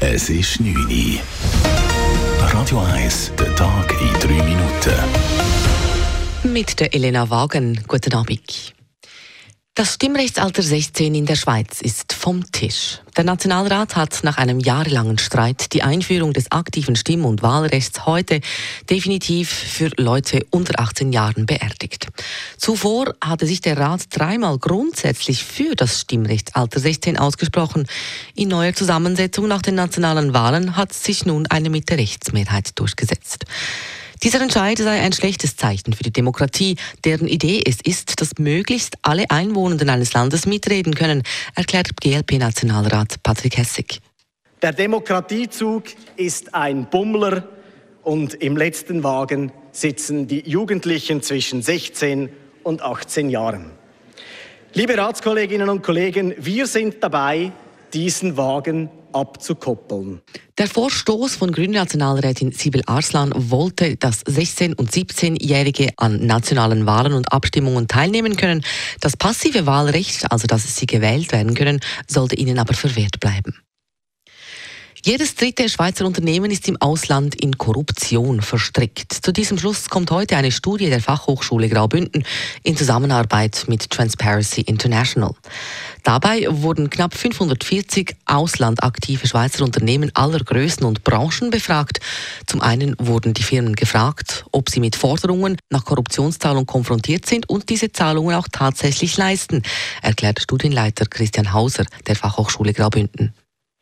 Es ist 9 Uhr. Radio 1, der Tag in 3 Minuten. Mit der Elena Wagen. Guten Abend. Das Stimmrechtsalter 16 in der Schweiz ist vom Tisch. Der Nationalrat hat nach einem jahrelangen Streit die Einführung des aktiven Stimm- und Wahlrechts heute definitiv für Leute unter 18 Jahren beerdigt. Zuvor hatte sich der Rat dreimal grundsätzlich für das Stimmrechtsalter 16 ausgesprochen. In neuer Zusammensetzung nach den nationalen Wahlen hat sich nun eine Mitte-Rechtsmehrheit durchgesetzt. Dieser Entscheid sei ein schlechtes Zeichen für die Demokratie, deren Idee es ist, dass möglichst alle Einwohner eines Landes mitreden können, erklärt GLP-Nationalrat Patrick Hessig. Der Demokratiezug ist ein Bummler und im letzten Wagen sitzen die Jugendlichen zwischen 16 und 18 Jahren. Liebe Ratskolleginnen und Kollegen, wir sind dabei, diesen Wagen abzukoppeln. Der Vorstoß von Grünen-Nationalrätin Sibyl Arslan wollte, dass 16- und 17-Jährige an nationalen Wahlen und Abstimmungen teilnehmen können. Das passive Wahlrecht, also dass sie gewählt werden können, sollte ihnen aber verwehrt bleiben. Jedes dritte Schweizer Unternehmen ist im Ausland in Korruption verstrickt. Zu diesem Schluss kommt heute eine Studie der Fachhochschule Graubünden in Zusammenarbeit mit Transparency International. Dabei wurden knapp 540 auslandaktive Schweizer Unternehmen aller Größen und Branchen befragt. Zum einen wurden die Firmen gefragt, ob sie mit Forderungen nach Korruptionszahlung konfrontiert sind und diese Zahlungen auch tatsächlich leisten, erklärt Studienleiter Christian Hauser der Fachhochschule Graubünden.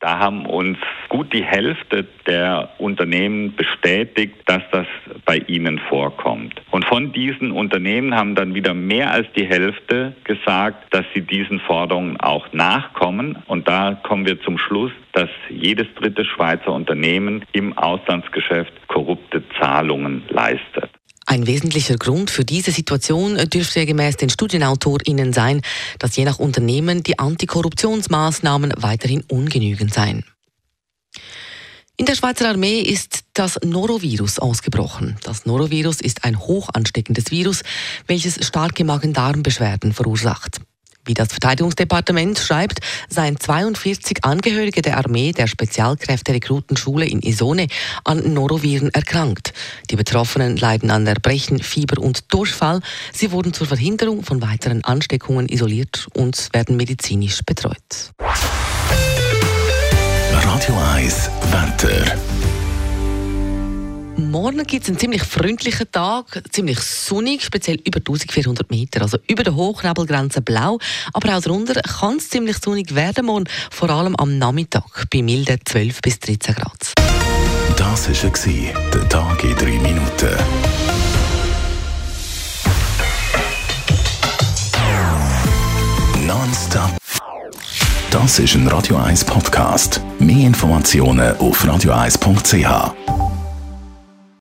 Da haben uns gut die Hälfte der Unternehmen bestätigt, dass das bei ihnen vorkommt. Und von diesen Unternehmen haben dann wieder mehr als die Hälfte gesagt, dass sie diesen Forderungen auch nachkommen. Und da kommen wir zum Schluss, dass jedes dritte Schweizer Unternehmen im Auslandsgeschäft korrupte Zahlungen leistet. Ein wesentlicher Grund für diese Situation dürfte gemäß den StudienautorInnen sein, dass je nach Unternehmen die Antikorruptionsmaßnahmen weiterhin ungenügend seien. In der Schweizer Armee ist das Norovirus ausgebrochen. Das Norovirus ist ein hoch ansteckendes Virus, welches starke Magen-Darm-Beschwerden verursacht. Wie das Verteidigungsdepartement schreibt, seien 42 Angehörige der Armee der Spezialkräfte-Rekrutenschule in Isone an Noroviren erkrankt. Die Betroffenen leiden an Erbrechen, Fieber und Durchfall. Sie wurden zur Verhinderung von weiteren Ansteckungen isoliert und werden medizinisch betreut. Radio 1 Wetter. Morgen gibt es einen ziemlich freundlichen Tag, ziemlich sonnig, speziell über 1400 Meter, also über der Hochnebelgrenze blau. Aber auch darunter kann es ziemlich sonnig werden morgen, vor allem am Nachmittag bei milden 12 bis 13 Grad. Das war der Tag in 3 Minuten. Nonstop. Das ist ein Radio 1 Podcast. Mehr Informationen auf radio1.ch.